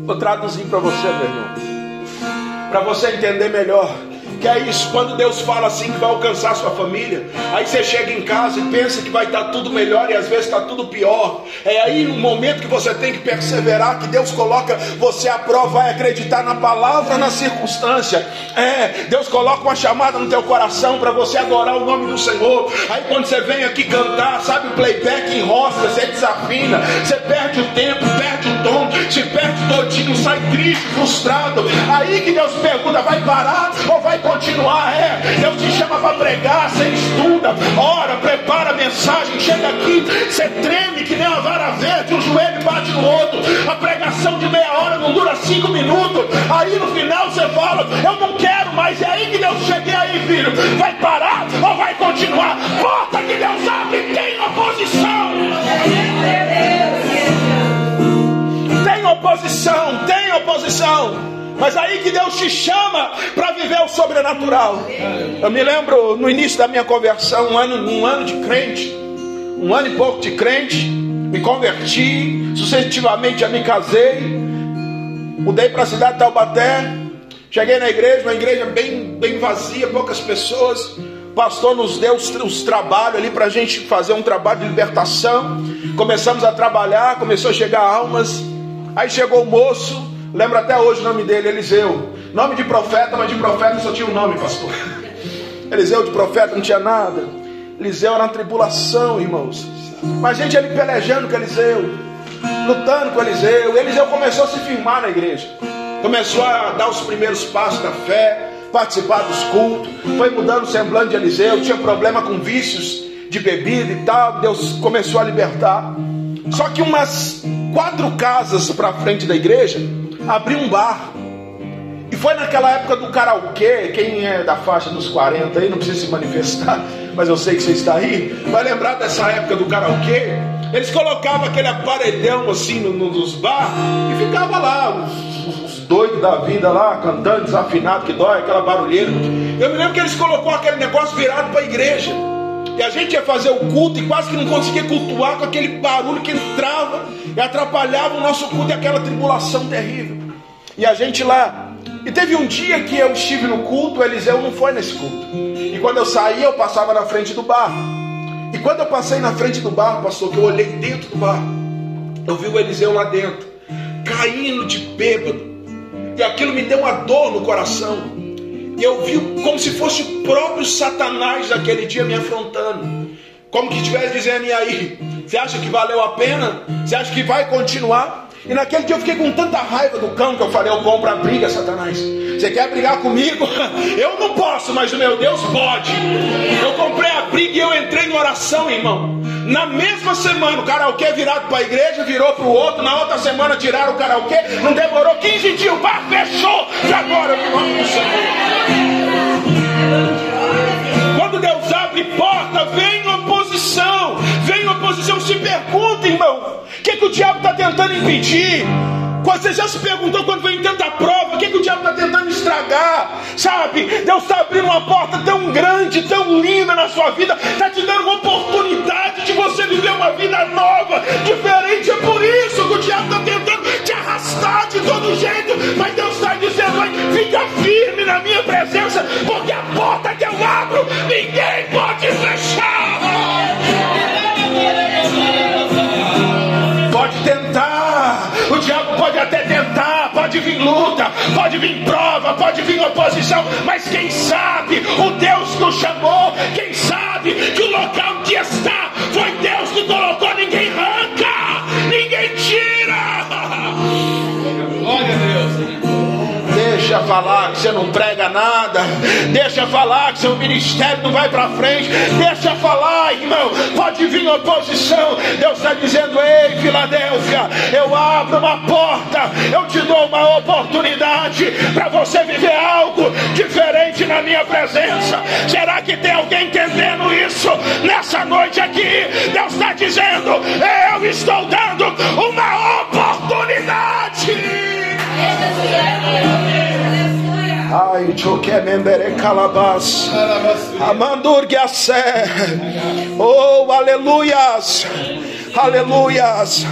Vou traduzir para você, meu irmão, para você entender melhor. Que é isso, quando Deus fala assim que vai alcançar sua família, aí você chega em casa e pensa que vai estar tudo melhor e às vezes está tudo pior. É aí no momento que você tem que perseverar, que Deus coloca você à prova, vai acreditar na palavra, na circunstância. É, Deus coloca uma chamada no teu coração para você adorar o nome do Senhor. Aí quando você vem aqui cantar, sabe o playback em roça, você desafina, você perde o tempo, perde o tom, se perde todinho, sai triste, frustrado. Aí que Deus pergunta, vai parar ou vai continuar, é. Deus te chama para pregar, você estuda, ora, prepara a mensagem, chega aqui, você treme que nem uma vara verde, um joelho bate no outro. A pregação de meia hora não dura cinco minutos. Aí no final você fala, eu não quero mais. É aí que Deus cheguei aí, filho. Vai parar ou vai continuar? continuar. Porta que Deus abre tem oposição. Tem oposição, tem oposição. Mas aí que Deus te chama para viver o sobrenatural. Eu me lembro no início da minha conversão, um ano, um ano de crente, um ano e pouco de crente, me converti, sucessivamente já me casei, mudei para a cidade de Taubaté, cheguei na igreja, uma igreja bem, bem vazia, poucas pessoas. O pastor nos deu os, os trabalhos ali para a gente fazer um trabalho de libertação. Começamos a trabalhar, começou a chegar almas. Aí chegou o moço, Lembro até hoje o nome dele, Eliseu. Nome de profeta, mas de profeta só tinha um nome, pastor. Eliseu de profeta não tinha nada. Eliseu era uma tribulação, irmãos. Mas gente ali pelejando com Eliseu, lutando com Eliseu. Eliseu começou a se firmar na igreja. Começou a dar os primeiros passos da fé, participar dos cultos. Foi mudando o semblante de Eliseu. Tinha problema com vícios de bebida e tal. Deus começou a libertar. Só que umas quatro casas para frente da igreja abri um bar. E foi naquela época do karaokê, quem é da faixa dos 40 aí, não precisa se manifestar, mas eu sei que você está aí, vai lembrar dessa época do karaokê. Eles colocavam aquele aparelhão assim no, no, nos bar e ficava lá, os, os doidos da vida lá, cantando desafinado que dói, aquela barulheira. Eu me lembro que eles colocaram aquele negócio virado para a igreja. E a gente ia fazer o culto e quase que não conseguia cultuar com aquele barulho que entrava e atrapalhava o nosso culto e aquela tribulação terrível. E a gente lá. E teve um dia que eu estive no culto, o Eliseu não foi nesse culto. E quando eu saía, eu passava na frente do bar. E quando eu passei na frente do bar, pastor, que eu olhei dentro do bar, eu vi o Eliseu lá dentro, caindo de bêbado. E aquilo me deu uma dor no coração. E eu vi como se fosse o próprio Satanás daquele dia me afrontando. Como que estivesse dizendo, e aí? Você acha que valeu a pena? Você acha que vai continuar? E naquele dia eu fiquei com tanta raiva do cão que eu falei: eu compro a briga, Satanás. Você quer brigar comigo? Eu não posso, mas o meu Deus pode. Eu comprei a briga e eu entrei em oração, irmão. Na mesma semana, o karaokê virado para a igreja, virou para o outro. Na outra semana, tiraram o karaokê. Não demorou 15 dias, o bar fechou. E agora, Senhor. Quando Deus abre porta, vem oposição. Vem oposição. Se pergunta, irmão. O que, que o diabo está tentando impedir? Você já se perguntou quando vem tanta prova, o que, que o diabo está tentando estragar? Sabe? Deus está abrindo uma porta tão grande, tão linda na sua vida, está te dando uma oportunidade de você viver uma vida nova, diferente. É por isso que o diabo está tentando te arrastar de todo jeito, mas Deus está dizendo: fica firme na minha presença, porque a porta que eu abro, ninguém pode fechar. Pode vir luta, pode vir prova, pode vir oposição, mas quem sabe o Deus que o chamou, quem sabe que o local que está foi Deus que colocou, ninguém arranca, ninguém tira. Deixa falar que você não prega nada. Deixa falar que seu ministério não vai para frente. Deixa falar, irmão. Pode vir oposição. Deus está dizendo: Ei, Filadélfia, eu abro uma porta. Eu te dou uma oportunidade para você viver algo diferente na minha presença. Será que tem alguém entendendo isso nessa noite aqui? Deus está dizendo: Eu estou dando uma Ai, choque membere calabas. Amandurgiassé. Oh, aleluias. Aleluias.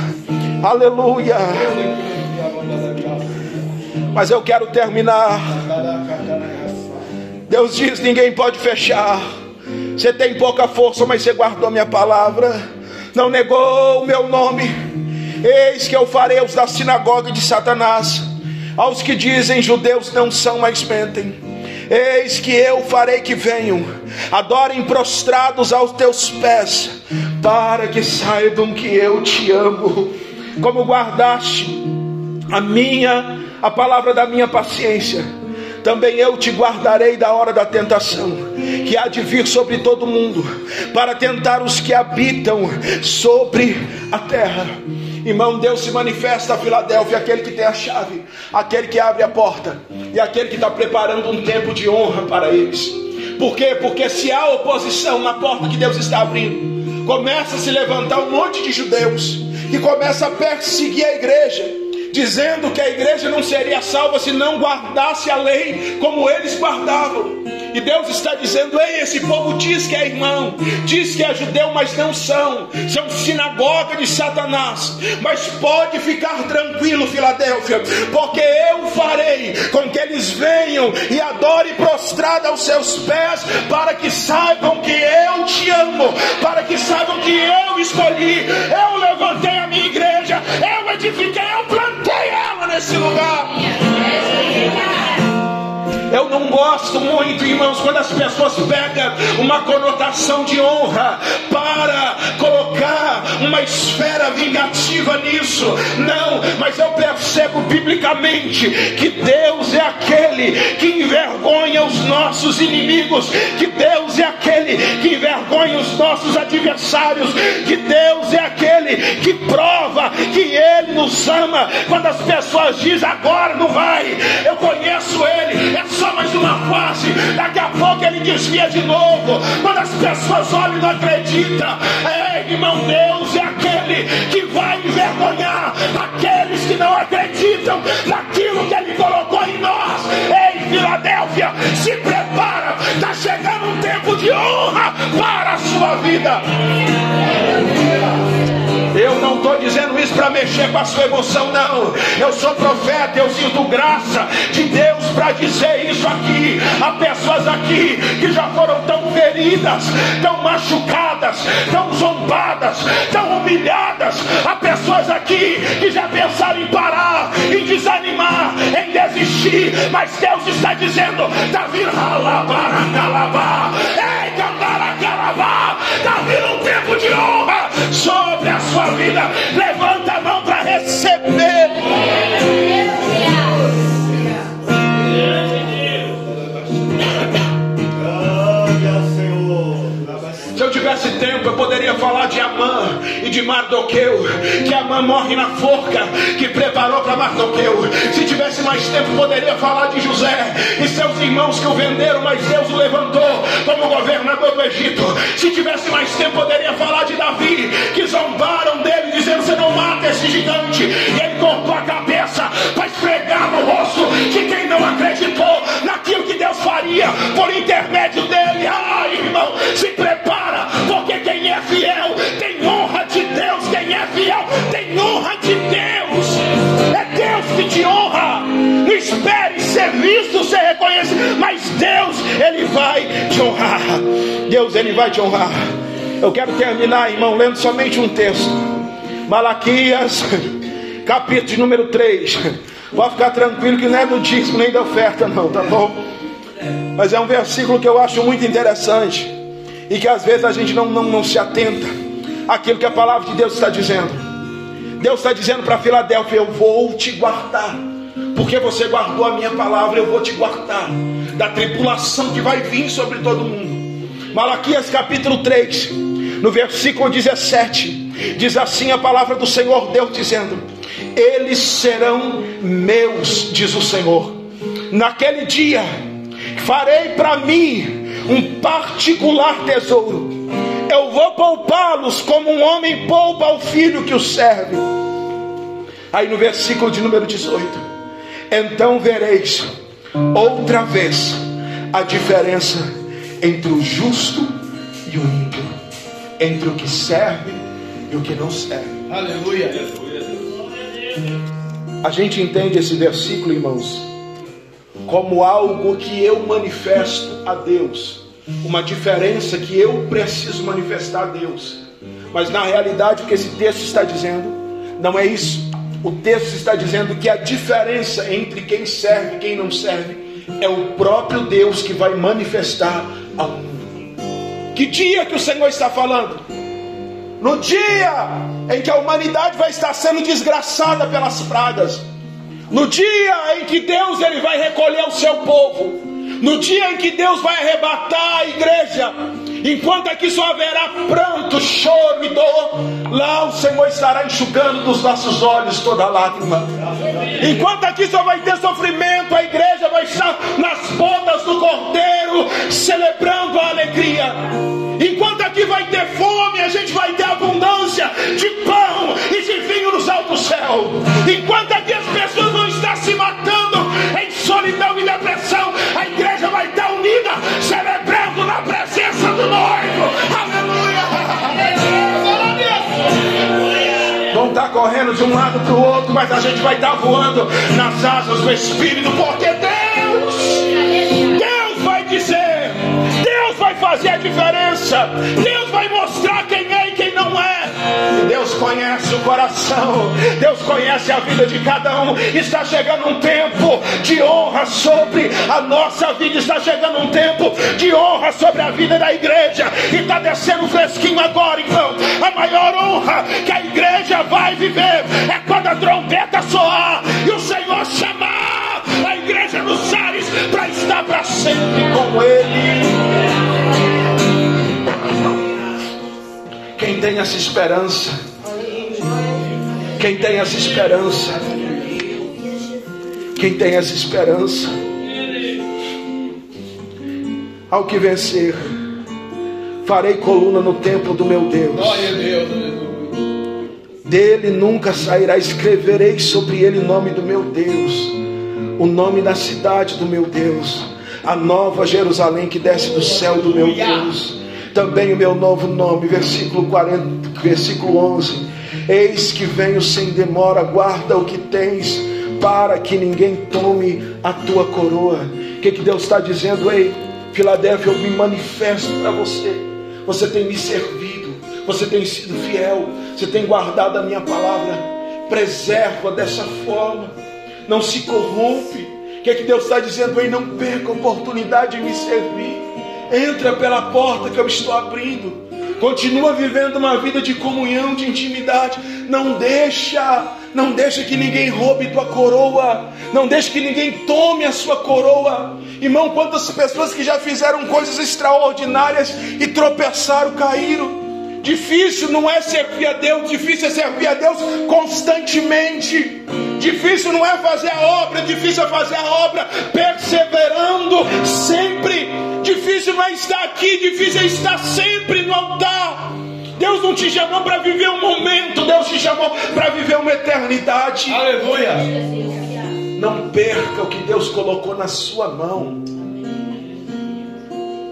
Aleluia. Mas eu quero terminar. Deus diz: ninguém pode fechar. Você tem pouca força, mas você guardou minha palavra. Não negou o meu nome. Eis que eu farei os da sinagoga de Satanás aos que dizem judeus não são, mas mentem. Eis que eu farei que venham, adorem prostrados aos teus pés, para que saibam que eu te amo, como guardaste a minha, a palavra da minha paciência. Também eu te guardarei da hora da tentação, que há de vir sobre todo mundo, para tentar os que habitam sobre a terra. Irmão, Deus se manifesta a Filadélfia, aquele que tem a chave, aquele que abre a porta e aquele que está preparando um tempo de honra para eles. Por quê? Porque se há oposição na porta que Deus está abrindo, começa a se levantar um monte de judeus que começa a perseguir a igreja, dizendo que a igreja não seria salva se não guardasse a lei como eles guardavam. E Deus está dizendo: Ei, esse povo diz que é irmão, diz que é judeu, mas não são, são sinagoga de Satanás. Mas pode ficar tranquilo, Filadélfia, porque eu farei com que eles venham e adorem prostrado aos seus pés, para que saibam que eu te amo, para que saibam que eu escolhi, Eu não gosto muito, irmãos, quando as pessoas pegam uma conotação de honra para colocar uma esfera vingativa nisso. Não, mas eu percebo biblicamente que Deus é aquele que envergonha os nossos inimigos, que Deus é aquele que envergonha os nossos adversários, que Deus é aquele que prova que Ele nos ama. Quando as pessoas dizem agora não vai, eu conheço Ele, é só mais uma fase, daqui a pouco ele desvia de novo. Quando as pessoas olham e não acreditam, é, irmão, Deus é aquele que vai envergonhar aqueles que não acreditam naquilo que ele colocou em nós. Ei, Filadélfia, se prepara, está chegando um tempo de honra para a sua vida. Eu não estou dizendo isso para mexer com a sua emoção, não. Eu sou profeta, eu sinto graça de Deus para dizer isso aqui. Há pessoas aqui que já foram tão feridas, tão machucadas, tão zombadas, tão humilhadas. Há pessoas aqui que já pensaram em parar, em desanimar, em desistir. Mas Deus está dizendo: está vindo calabá, ei, calabá, está vindo um tempo de honra sobre a sua vida. De Mardoqueu, que Amã morre na forca que preparou para Mardoqueu. Se tivesse mais tempo, poderia falar de José e seus irmãos que o venderam, mas Deus o levantou como governador do Egito. Se tivesse mais tempo, poderia falar de Davi, que zombaram dele, dizendo: Você não mata esse gigante. E ele cortou a cabeça para esfregar no rosto de quem não acreditou naquilo que Deus faria por intermédio dele. Ai, irmão, se prepara, porque quem é fiel que te honra. Não espere ser visto, ser reconhecido, mas Deus, Ele vai te honrar. Deus, Ele vai te honrar. Eu quero terminar, irmão, lendo somente um texto. Malaquias, capítulo número 3. Pode ficar tranquilo que não é do dízimo nem da oferta, não, tá bom? Mas é um versículo que eu acho muito interessante e que às vezes a gente não, não, não se atenta àquilo que a palavra de Deus está dizendo. Deus está dizendo para Filadélfia: Eu vou te guardar, porque você guardou a minha palavra, eu vou te guardar da tribulação que vai vir sobre todo mundo. Malaquias capítulo 3, no versículo 17, diz assim a palavra do Senhor Deus dizendo: Eles serão meus, diz o Senhor. Naquele dia farei para mim um particular tesouro. Eu vou poupá-los como um homem poupa o filho que o serve. Aí no versículo de número 18: Então vereis outra vez a diferença entre o justo e o ímpio, entre o que serve e o que não serve. Aleluia. A gente entende esse versículo, irmãos, como algo que eu manifesto a Deus, uma diferença que eu preciso manifestar a Deus. Mas na realidade, o que esse texto está dizendo não é isso. O texto está dizendo que a diferença entre quem serve e quem não serve é o próprio Deus que vai manifestar ao mundo. Que dia que o Senhor está falando? No dia em que a humanidade vai estar sendo desgraçada pelas pragas. No dia em que Deus ele vai recolher o seu povo, no dia em que Deus vai arrebatar a igreja, Enquanto aqui só haverá pranto, choro e dor, lá o Senhor estará enxugando dos nossos olhos toda lágrima. Enquanto aqui só vai ter sofrimento, a igreja vai estar nas bodas do Cordeiro, celebrando a alegria. Enquanto aqui vai ter fome, a gente vai ter abundância de pão e de vinho nos altos céus. Enquanto aqui as pessoas vão estar se matando em solidão e depressão, de um lado para o outro, mas a gente vai estar voando nas asas do Espírito, porque Deus, Deus vai dizer, Deus vai fazer a diferença, Deus vai mostrar quem. Deus conhece o coração, Deus conhece a vida de cada um. Está chegando um tempo de honra sobre a nossa vida, está chegando um tempo de honra sobre a vida da igreja, e está descendo fresquinho agora, então. A maior honra que a igreja vai viver é quando a trombeta soar e o Senhor chamar a igreja nos ares para estar para sempre com Ele. Tem essa esperança, quem tem essa esperança, quem tem essa esperança, ao que vencer, farei coluna no templo do meu Deus. Dele nunca sairá, escreverei sobre ele o nome do meu Deus, o nome da cidade do meu Deus, a nova Jerusalém que desce do céu do meu Deus. Também o meu novo nome, versículo 40, versículo 11. Eis que venho sem demora, guarda o que tens, para que ninguém tome a tua coroa. O que, que Deus está dizendo? Ei, Filadélfia, eu me manifesto para você. Você tem me servido, você tem sido fiel, você tem guardado a minha palavra. Preserva dessa forma, não se corrompe. O que, que Deus está dizendo? Ei, não perca a oportunidade de me servir. Entra pela porta que eu estou abrindo. Continua vivendo uma vida de comunhão, de intimidade. Não deixa, não deixa que ninguém roube tua coroa. Não deixa que ninguém tome a sua coroa. Irmão, quantas pessoas que já fizeram coisas extraordinárias e tropeçaram, caíram. Difícil não é servir a Deus, difícil é servir a Deus constantemente. Difícil não é fazer a obra, difícil é fazer a obra perseverando sempre. Difícil não é estar aqui, difícil é estar sempre no altar. Deus não te chamou para viver um momento, Deus te chamou para viver uma eternidade. Aleluia. Não perca o que Deus colocou na sua mão.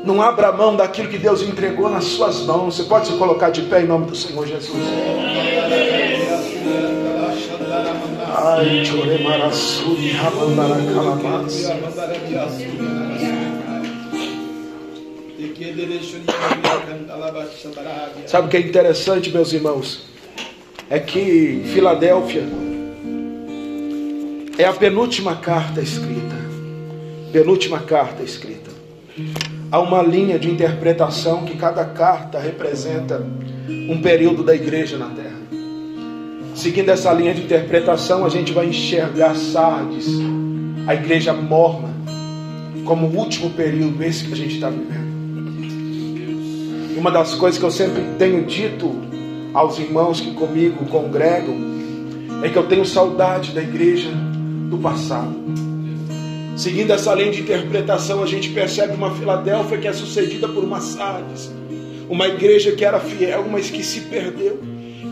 Não abra mão daquilo que Deus entregou nas suas mãos. Você pode se colocar de pé em nome do Senhor Jesus. Ai. Sabe o que é interessante, meus irmãos? É que Filadélfia é a penúltima carta escrita. Penúltima carta escrita. Há uma linha de interpretação que cada carta representa um período da igreja na terra. Seguindo essa linha de interpretação, a gente vai enxergar Sardes, a igreja morna, como o último período, esse que a gente está vivendo. Uma das coisas que eu sempre tenho dito aos irmãos que comigo congregam é que eu tenho saudade da igreja do passado. Seguindo essa linha de interpretação, a gente percebe uma Filadélfia que é sucedida por uma Sardes, uma igreja que era fiel, mas que se perdeu,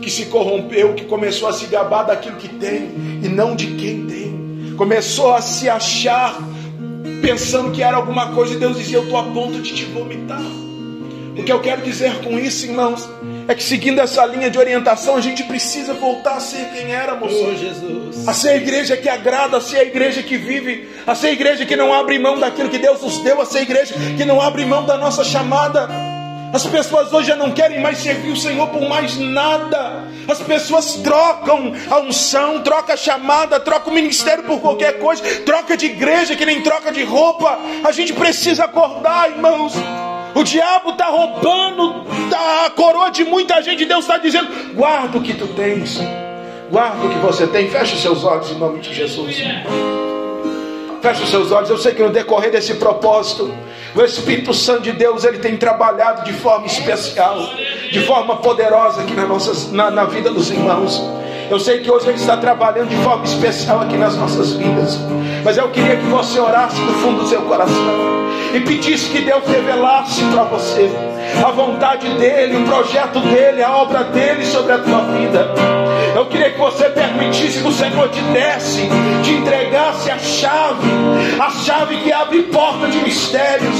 que se corrompeu, que começou a se gabar daquilo que tem e não de quem tem, começou a se achar pensando que era alguma coisa e Deus dizia: Eu estou a ponto de te vomitar. O que eu quero dizer com isso, irmãos, é que seguindo essa linha de orientação, a gente precisa voltar a ser quem éramos. Oh, Jesus. A ser a igreja que agrada, a ser a igreja que vive, a ser a igreja que não abre mão daquilo que Deus nos deu, a ser a igreja que não abre mão da nossa chamada. As pessoas hoje já não querem mais servir o Senhor por mais nada. As pessoas trocam a unção, troca a chamada, troca o ministério por qualquer coisa, troca de igreja que nem troca de roupa. A gente precisa acordar, irmãos. O diabo está roubando a coroa de muita gente. Deus está dizendo: guarda o que tu tens, guarda o que você tem. Feche os seus olhos em nome de Jesus. Feche os seus olhos. Eu sei que no decorrer desse propósito, O Espírito Santo de Deus ele tem trabalhado de forma especial, de forma poderosa aqui na, nossas, na, na vida dos irmãos. Eu sei que hoje Ele está trabalhando de forma especial aqui nas nossas vidas. Mas eu queria que você orasse no fundo do seu coração e pedisse que Deus revelasse para você a vontade dEle, o projeto dEle, a obra dEle sobre a tua vida. Eu queria que você permitisse que o Senhor te desse, te entregasse a chave, a chave que abre porta de mistérios,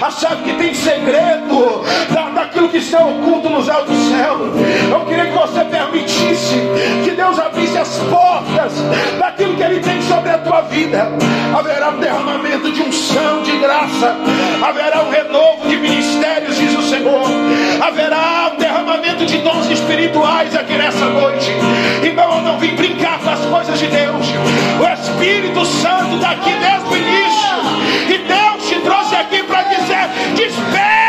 a chave que tem segredo da, daquilo que está oculto nos altos céus. Eu queria que você permitisse que Deus abrisse as portas daquilo que Ele tem sobre a tua vida. Haverá um derramamento de unção, de graça, haverá um renovo de ministérios, o Senhor. Haverá um derramamento de dons espirituais aqui nessa noite. Irmão, eu não vim brincar com as coisas de Deus. O Espírito Santo está aqui desde o início. E Deus te trouxe aqui para dizer: desperta,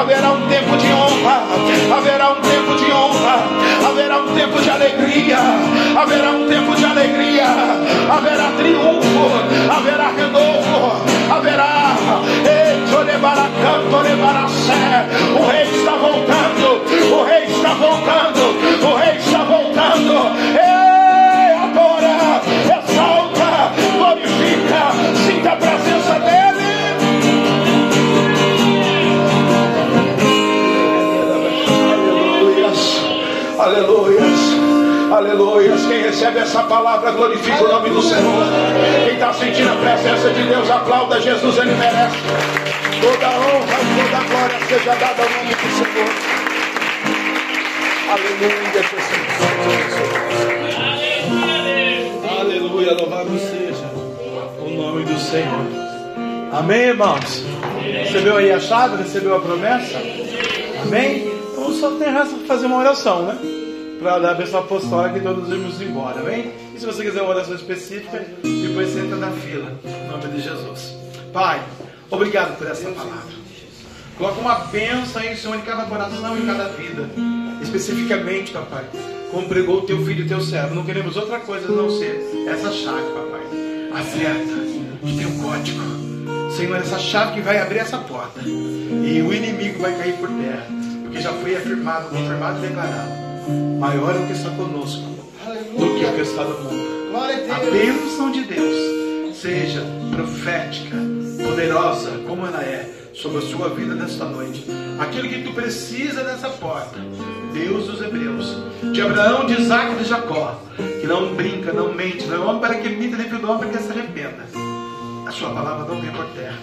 Haverá um tempo de honra, haverá um tempo de honra, haverá um tempo de alegria, haverá um tempo de alegria, haverá triunfo, haverá renovo, haverá. O rei está voltando, o rei está voltando, o rei está voltando. Aleluias, aleluias. Quem recebe essa palavra glorifica o nome do Senhor. Quem está sentindo a presença de Deus, aplauda Jesus, ele merece. Toda honra e toda glória seja dada ao nome do Senhor. Aleluia, Jesus. Aleluia, louvado seja o nome do Senhor. Amém, irmãos? Recebeu aí a chave? Recebeu a promessa? Amém? Então só tem resta fazer uma oração, né? Para dar a bênção apostólica e todos irmos embora, amém? E se você quiser uma oração específica, depois entra na fila, em nome de Jesus. Pai, obrigado por essa palavra. Coloca uma bênção aí, Senhor, em cada coração em cada vida. Especificamente, papai, como pregou o teu filho e teu servo. Não queremos outra coisa a não ser essa chave, papai. Acerta, tem o código. Senhor, essa chave que vai abrir essa porta. E o inimigo vai cair por terra. Porque já foi afirmado, confirmado e declarado. Maior é o que está conosco do que o que está no mundo. A bênção de Deus seja profética, poderosa, como ela é, sobre a sua vida nesta noite. Aquilo que tu precisa nessa porta, Deus dos Hebreus, de Abraão, de Isaac e de Jacó, que não brinca, não mente, não é homem para que minta, nem homem para que se arrependa. A sua palavra não vem por terra,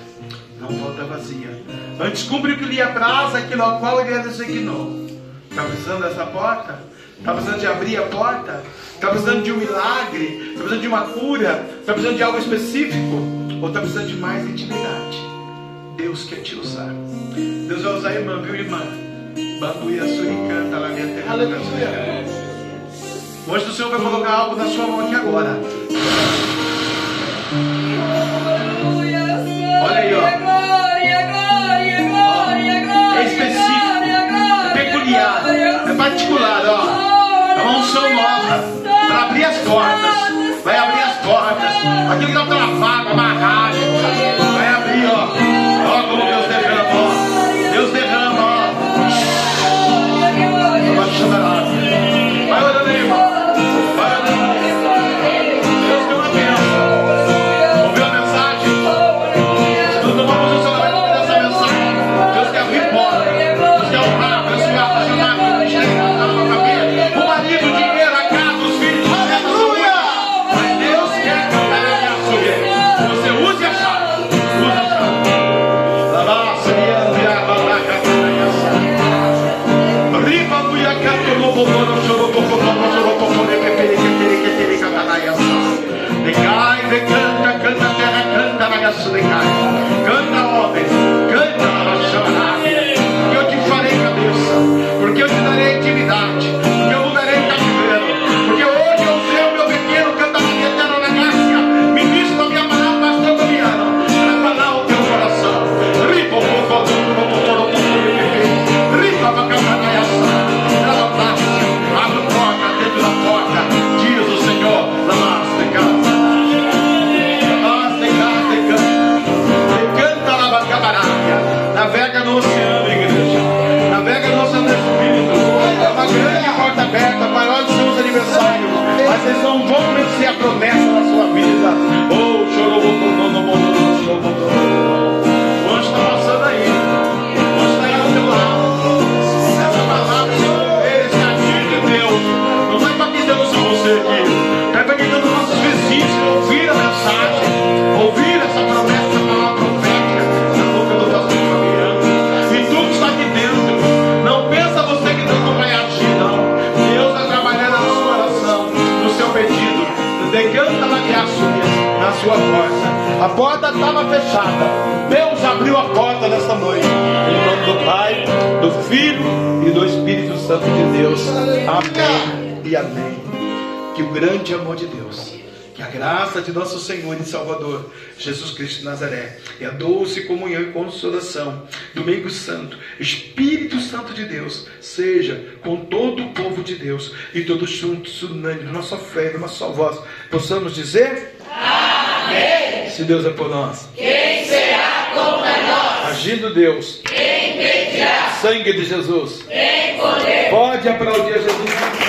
não volta vazia. Antes cumpre o que lhe apraz, aquilo ao qual ele a designou. Está precisando dessa porta? Está precisando de abrir a porta? Está precisando de um milagre? Está precisando de uma cura? Está precisando de algo específico? Ou está precisando de mais intimidade? Deus quer te usar. Deus vai usar a irmã, viu, irmã? Bambuia suricanta lá minha terra. Aleluia. O anjo do Senhor vai colocar algo na sua mão aqui agora. Particular, ó. Uma unção nova para abrir as portas. Vai abrir as portas. Aquilo que está travado, amarrado. Doce comunhão e consolação do meio santo, Espírito Santo de Deus, seja com todo o povo de Deus e todos juntos, unânimes, nossa fé, numa só voz, possamos dizer: Amém. Se Deus é por nós, Quem será contra nós? agindo Deus, Quem impedirá? sangue de Jesus, Tem poder. pode aplaudir a Jesus.